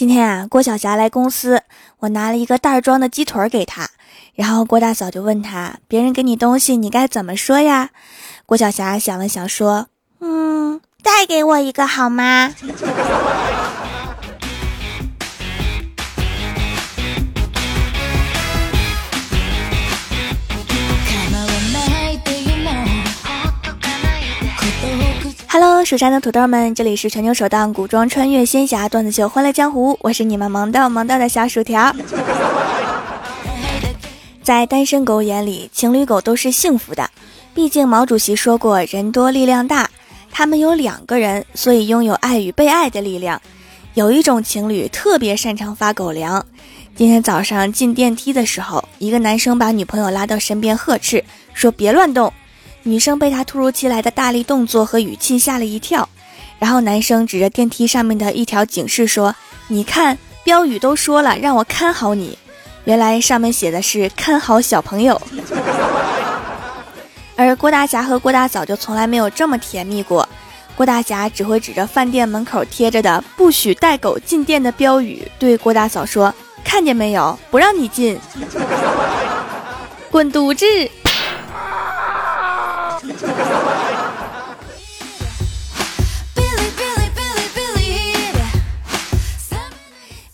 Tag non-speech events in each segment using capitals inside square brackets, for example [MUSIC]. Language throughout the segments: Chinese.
今天啊，郭晓霞来公司，我拿了一个袋装的鸡腿给她，然后郭大嫂就问她：“别人给你东西，你该怎么说呀？”郭晓霞想了想说：“嗯，再给我一个好吗？” [LAUGHS] 蜀山的土豆们，这里是全球首档古装穿越仙侠段子秀《欢乐江湖》，我是你们萌到萌到的小薯条。在单身狗眼里，情侣狗都是幸福的，毕竟毛主席说过“人多力量大”，他们有两个人，所以拥有爱与被爱的力量。有一种情侣特别擅长发狗粮。今天早上进电梯的时候，一个男生把女朋友拉到身边呵斥，说：“别乱动。”女生被他突如其来的大力动作和语气吓了一跳，然后男生指着电梯上面的一条警示说：“你看，标语都说了，让我看好你。”原来上面写的是“看好小朋友”。[LAUGHS] 而郭大侠和郭大嫂就从来没有这么甜蜜过。郭大侠只会指着饭店门口贴着的“不许带狗进店”的标语，对郭大嫂说：“看见没有？不让你进，滚犊子！”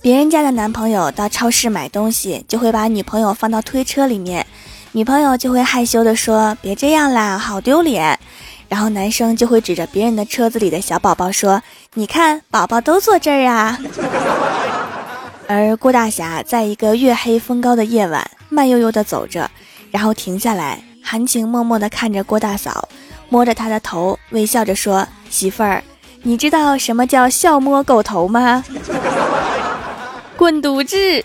别人家的男朋友到超市买东西，就会把女朋友放到推车里面，女朋友就会害羞的说：“别这样啦，好丢脸。”然后男生就会指着别人的车子里的小宝宝说：“你看，宝宝都坐这儿啊。”而郭大侠在一个月黑风高的夜晚，慢悠悠的走着，然后停下来，含情脉脉的看着郭大嫂，摸着她的头，微笑着说：“媳妇儿，你知道什么叫笑摸狗头吗？”滚犊子！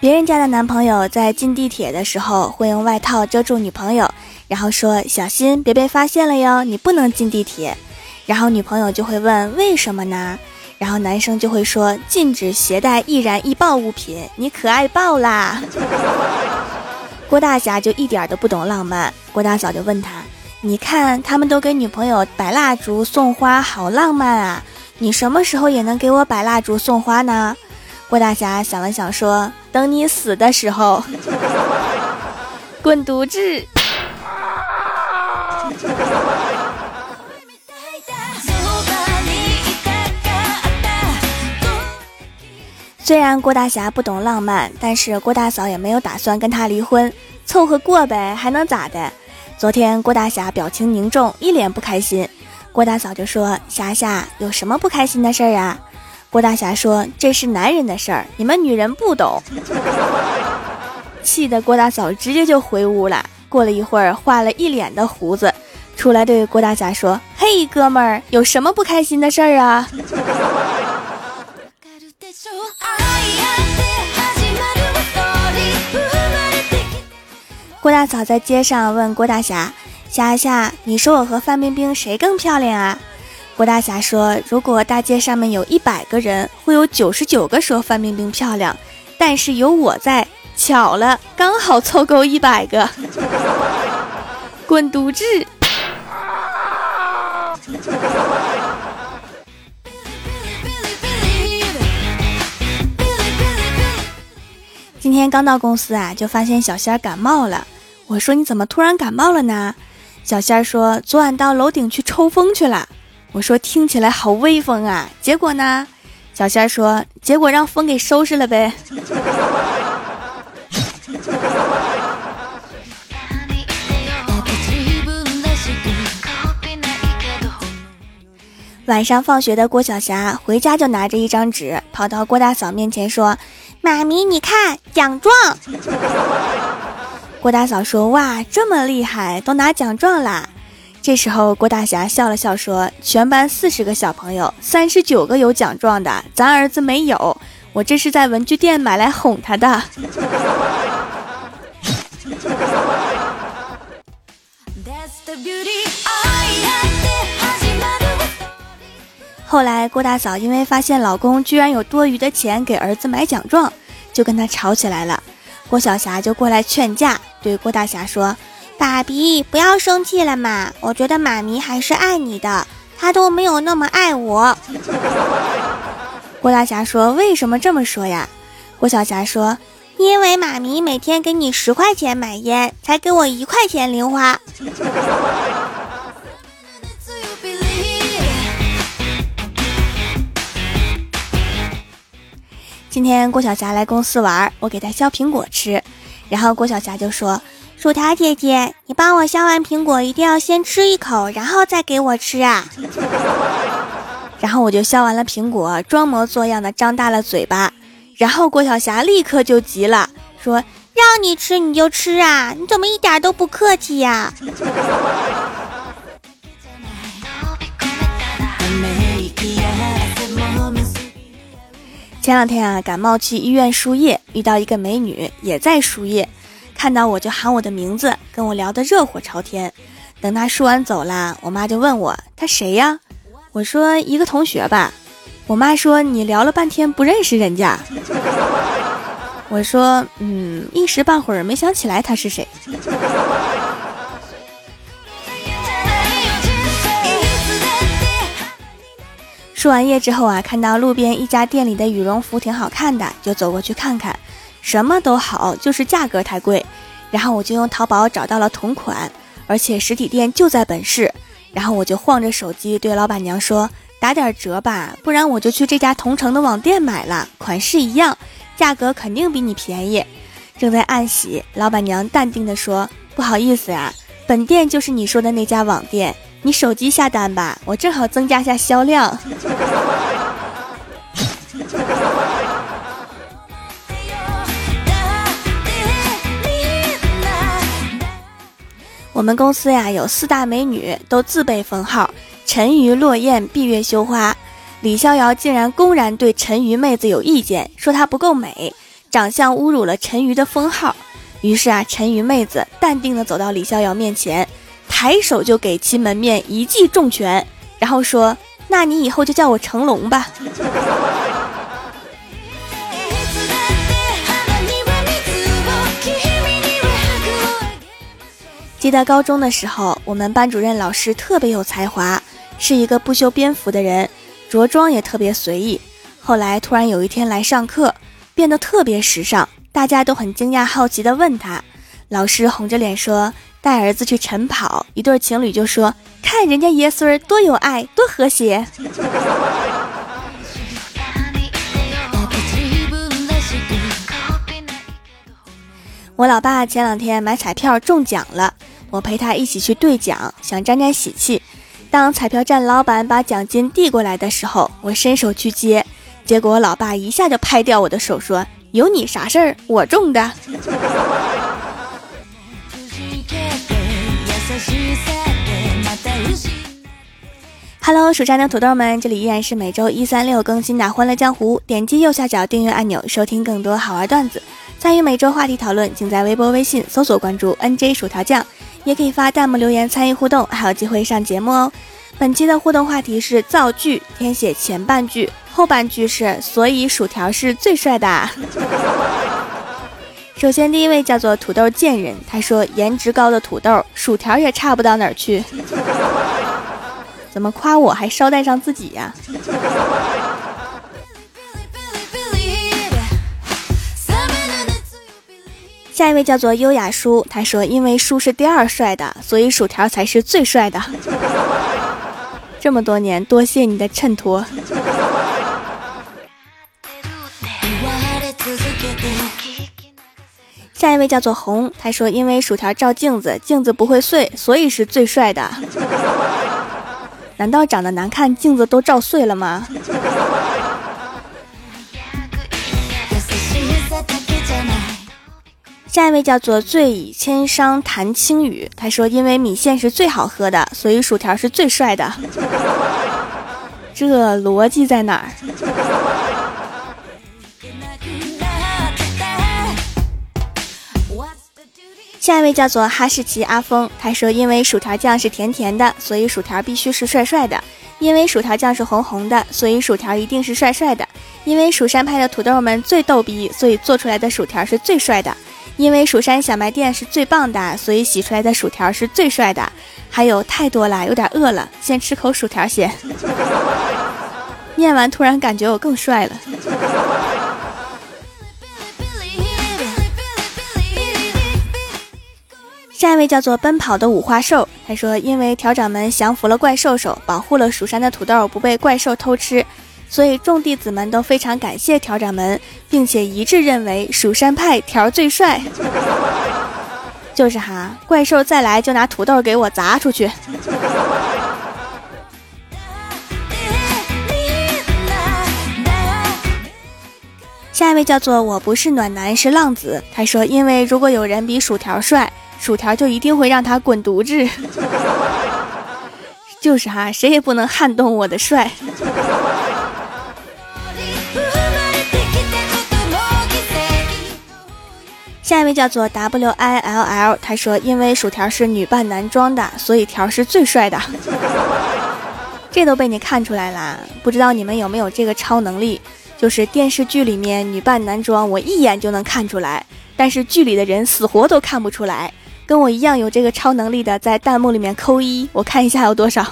别人家的男朋友在进地铁的时候会用外套遮住女朋友，然后说：“小心别被发现了哟，你不能进地铁。”然后女朋友就会问：“为什么呢？”然后男生就会说：“禁止携带易燃易爆物品，你可爱爆啦！”郭大侠就一点都不懂浪漫，郭大嫂就问他：“你看他们都给女朋友摆蜡烛送花，好浪漫啊！你什么时候也能给我摆蜡烛送花呢？”郭大侠想了想说：“等你死的时候，[LAUGHS] 滚犊子！”虽然郭大侠不懂浪漫，但是郭大嫂也没有打算跟他离婚，凑合过呗，还能咋的？昨天郭大侠表情凝重，一脸不开心。郭大嫂就说：“霞霞，有什么不开心的事儿啊？”郭大侠说：“这是男人的事儿，你们女人不懂。”气得郭大嫂直接就回屋了。过了一会儿，画了一脸的胡子，出来对郭大侠说：“嘿，哥们儿，有什么不开心的事儿啊？”郭大嫂在街上问郭大侠：“侠侠，你说我和范冰冰谁更漂亮啊？”郭大侠说：“如果大街上面有一百个人，会有九十九个说范冰冰漂亮，但是有我在，巧了，刚好凑够一百个。”滚犊子！天刚到公司啊，就发现小仙儿感冒了。我说你怎么突然感冒了呢？小仙儿说昨晚到楼顶去抽风去了。我说听起来好威风啊！结果呢？小仙儿说结果让风给收拾了呗。[LAUGHS] 晚上放学的郭晓霞回家就拿着一张纸，跑到郭大嫂面前说：“妈咪，你看奖状。[LAUGHS] ”郭大嫂说：“哇，这么厉害，都拿奖状啦！”这时候，郭大侠笑了笑说：“全班四十个小朋友，三十九个有奖状的，咱儿子没有。我这是在文具店买来哄他的。”后来，郭大嫂因为发现老公居然有多余的钱给儿子买奖状，就跟他吵起来了。郭晓霞就过来劝架，对郭大侠说：“爸比，不要生气了嘛，[LAUGHS] 我觉得妈咪还是爱你的，她都没有那么爱我。[LAUGHS] 郭大侠说：“为什么这么说呀？”郭小霞说：“因为妈咪每天给你十块钱买烟，才给我一块钱零花。” [LAUGHS] 今天郭晓霞来公司玩，我给她削苹果吃，然后郭晓霞就说：“薯条姐姐，你帮我削完苹果，一定要先吃一口，然后再给我吃啊。[LAUGHS] ”然后我就削完了苹果，装模作样的张大了嘴巴，然后郭晓霞立刻就急了，说：“让你吃你就吃啊，你怎么一点都不客气呀？”前两天啊，感冒去医院输液，遇到一个美女也在输液，看到我就喊我的名字，跟我聊得热火朝天。等她输完走了，我妈就问我她谁呀？我说一个同学吧。我妈说你聊了半天不认识人家。我说嗯，一时半会儿没想起来他是谁。输完液之后啊，看到路边一家店里的羽绒服挺好看的，就走过去看看。什么都好，就是价格太贵。然后我就用淘宝找到了同款，而且实体店就在本市。然后我就晃着手机对老板娘说：“打点折吧，不然我就去这家同城的网店买了，款式一样，价格肯定比你便宜。”正在暗喜，老板娘淡定地说：“不好意思呀，本店就是你说的那家网店。”你手机下单吧，我正好增加下销量。[LAUGHS] 我们公司呀有四大美女，都自备封号：沉鱼落雁、闭月羞花。李逍遥竟然公然对沉鱼妹子有意见，说她不够美，长相侮辱了沉鱼的封号。于是啊，沉鱼妹子淡定的走到李逍遥面前。抬手就给其门面一记重拳，然后说：“那你以后就叫我成龙吧。[LAUGHS] ”记得高中的时候，我们班主任老师特别有才华，是一个不修边幅的人，着装也特别随意。后来突然有一天来上课，变得特别时尚，大家都很惊讶好奇的问他，老师红着脸说。带儿子去晨跑，一对情侣就说：“看人家爷孙儿多有爱，多和谐。”我老爸前两天买彩票中奖了，我陪他一起去兑奖，想沾沾喜气。当彩票站老板把奖金递过来的时候，我伸手去接，结果老爸一下就拍掉我的手，说：“有你啥事儿？我中的。” Hello，蜀山的土豆们，这里依然是每周一、三、六更新的《欢乐江湖》。点击右下角订阅按钮，收听更多好玩段子，参与每周话题讨论，请在微博、微信搜索关注 “nj 薯条酱”，也可以发弹幕留言参与互动，还有机会上节目哦。本期的互动话题是造句，填写前半句，后半句是“所以薯条是最帅的”。首先，第一位叫做土豆贱人，他说：“颜值高的土豆，薯条也差不到哪儿去。”怎么夸我还捎带上自己呀？下一位叫做优雅叔，他说：“因为叔是第二帅的，所以薯条才是最帅的。”这么多年，多谢你的衬托。下一位叫做红，他说：“因为薯条照镜子，镜子不会碎，所以是最帅的。[LAUGHS] ”难道长得难看，镜子都照碎了吗？[LAUGHS] 下一位叫做醉以千觞谈青雨，他说：“因为米线是最好喝的，所以薯条是最帅的。[LAUGHS] ”这逻辑在哪儿？下一位叫做哈士奇阿峰，他说：“因为薯条酱是甜甜的，所以薯条必须是帅帅的；因为薯条酱是红红的，所以薯条一定是帅帅的；因为蜀山派的土豆们最逗逼，所以做出来的薯条是最帅的；因为蜀山小卖店是最棒的，所以洗出来的薯条是最帅的。还有太多了，有点饿了，先吃口薯条先。[LAUGHS] 念完突然感觉我更帅了。下一位叫做奔跑的五花兽，他说：“因为条掌门降服了怪兽兽，保护了蜀山的土豆不被怪兽偷吃，所以众弟子们都非常感谢条掌门，并且一致认为蜀山派条最帅。[LAUGHS] 就是哈，怪兽再来就拿土豆给我砸出去。”下一位叫做我不是暖男是浪子，他说：“因为如果有人比薯条帅。”薯条就一定会让他滚犊子，[LAUGHS] 就是哈，谁也不能撼动我的帅。下一位叫做 W I L L，他说因为薯条是女扮男装的，所以条是最帅的。[LAUGHS] 这都被你看出来啦，不知道你们有没有这个超能力，就是电视剧里面女扮男装，我一眼就能看出来，但是剧里的人死活都看不出来。跟我一样有这个超能力的，在弹幕里面扣一，我看一下有多少。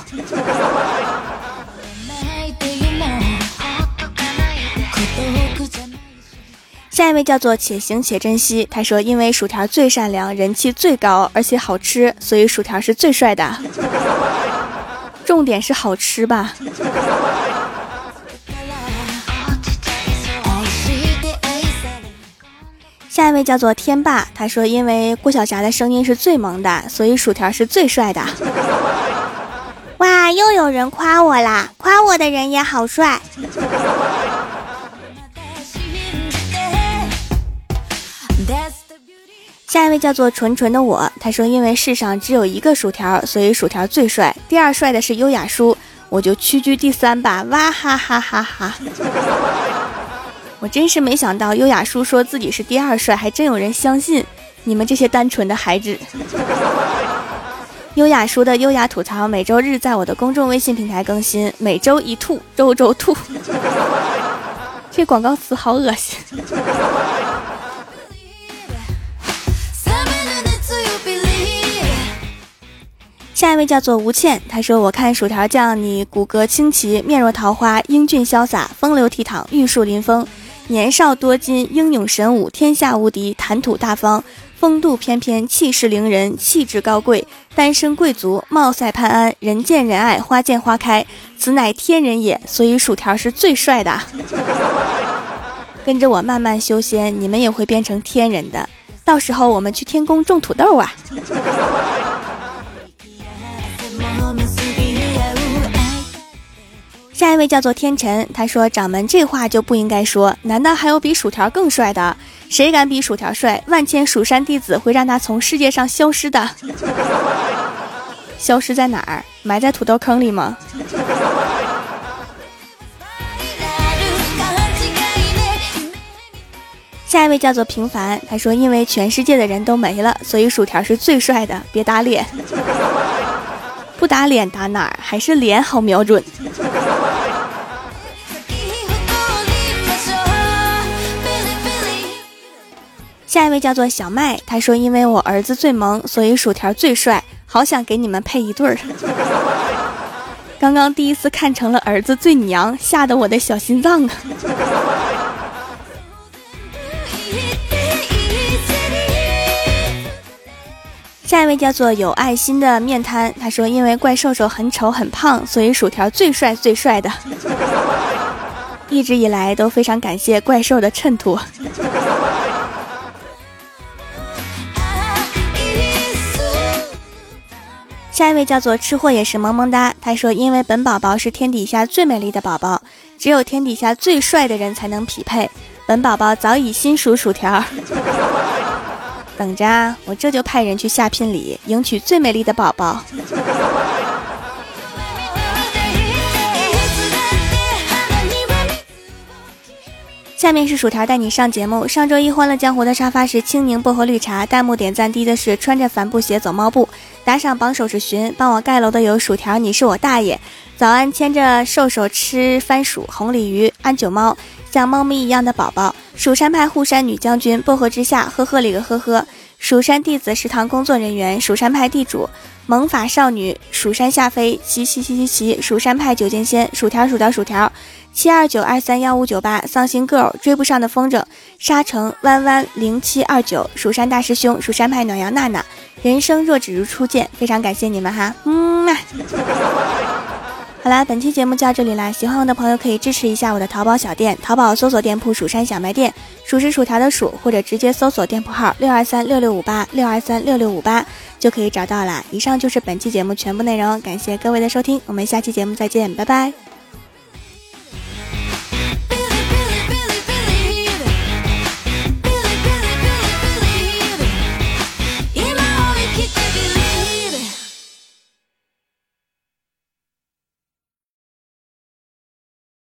下一位叫做且行且珍惜，他说：“因为薯条最善良，人气最高，而且好吃，所以薯条是最帅的。重点是好吃吧。”下一位叫做天霸，他说：“因为郭晓霞的声音是最萌的，所以薯条是最帅的。[LAUGHS] ”哇，又有人夸我啦！夸我的人也好帅。[LAUGHS] 下一位叫做纯纯的我，他说：“因为世上只有一个薯条，所以薯条最帅。第二帅的是优雅叔，我就屈居第三吧。”哇哈哈哈哈！我真是没想到，优雅叔说自己是第二帅，还真有人相信。你们这些单纯的孩子。优雅叔的优雅吐槽每周日在我的公众微信平台更新，每周一吐，周周吐。[LAUGHS] 这广告词好恶心。下一位叫做吴倩，她说：“我看薯条酱，你骨骼清奇，面若桃花，英俊潇洒，风流倜傥，玉树临风。”年少多金，英勇神武，天下无敌，谈吐大方，风度翩翩，气势凌人，气质高贵，单身贵族，貌赛潘安，人见人爱，花见花开，此乃天人也。所以薯条是最帅的。[LAUGHS] 跟着我慢慢修仙，你们也会变成天人的。到时候我们去天宫种土豆啊。下一位叫做天辰，他说：“掌门这话就不应该说，难道还有比薯条更帅的？谁敢比薯条帅？万千蜀山弟子会让他从世界上消失的。[LAUGHS] 消失在哪儿？埋在土豆坑里吗？”下一位叫做平凡，他说：“因为全世界的人都没了，所以薯条是最帅的。别打脸，[LAUGHS] 不打脸打哪儿？还是脸好瞄准。”下一位叫做小麦，他说：“因为我儿子最萌，所以薯条最帅，好想给你们配一对儿。[LAUGHS] ”刚刚第一次看成了儿子最娘，吓得我的小心脏啊！下一位叫做有爱心的面瘫，他说：“因为怪兽兽很丑很胖，所以薯条最帅最帅的。[LAUGHS] ”一直以来都非常感谢怪兽的衬托。下一位叫做吃货也是萌萌哒，他说：“因为本宝宝是天底下最美丽的宝宝，只有天底下最帅的人才能匹配。本宝宝早已心属薯条，[LAUGHS] 等着啊，我这就派人去下聘礼，迎娶最美丽的宝宝。”下面是薯条带你上节目。上周一欢乐江湖的沙发是青柠薄荷绿茶，弹幕点赞低的是穿着帆布鞋走猫步。打赏榜首是寻，帮我盖楼的有薯条，你是我大爷。早安，牵着瘦手吃番薯，红鲤鱼，安九猫，像猫咪一样的宝宝，蜀山派护山女将军，薄荷之下，呵呵里个呵呵，蜀山弟子食堂工作人员，蜀山派地主，萌法少女，蜀山下飞，骑骑骑骑骑，蜀山派九剑仙，薯条薯条薯条，七二九二三幺五九八，丧心 girl，追不上的风筝，沙城弯弯零七二九，蜀山大师兄，蜀山派暖阳娜娜，人生若只如初见，非常感谢你们哈，嗯嘛。好啦，本期节目就到这里啦！喜欢我的朋友可以支持一下我的淘宝小店，淘宝搜索店铺“蜀山小卖店”，数是薯条的数，或者直接搜索店铺号六二三六六五八六二三六六五八就可以找到啦。以上就是本期节目全部内容，感谢各位的收听，我们下期节目再见，拜拜。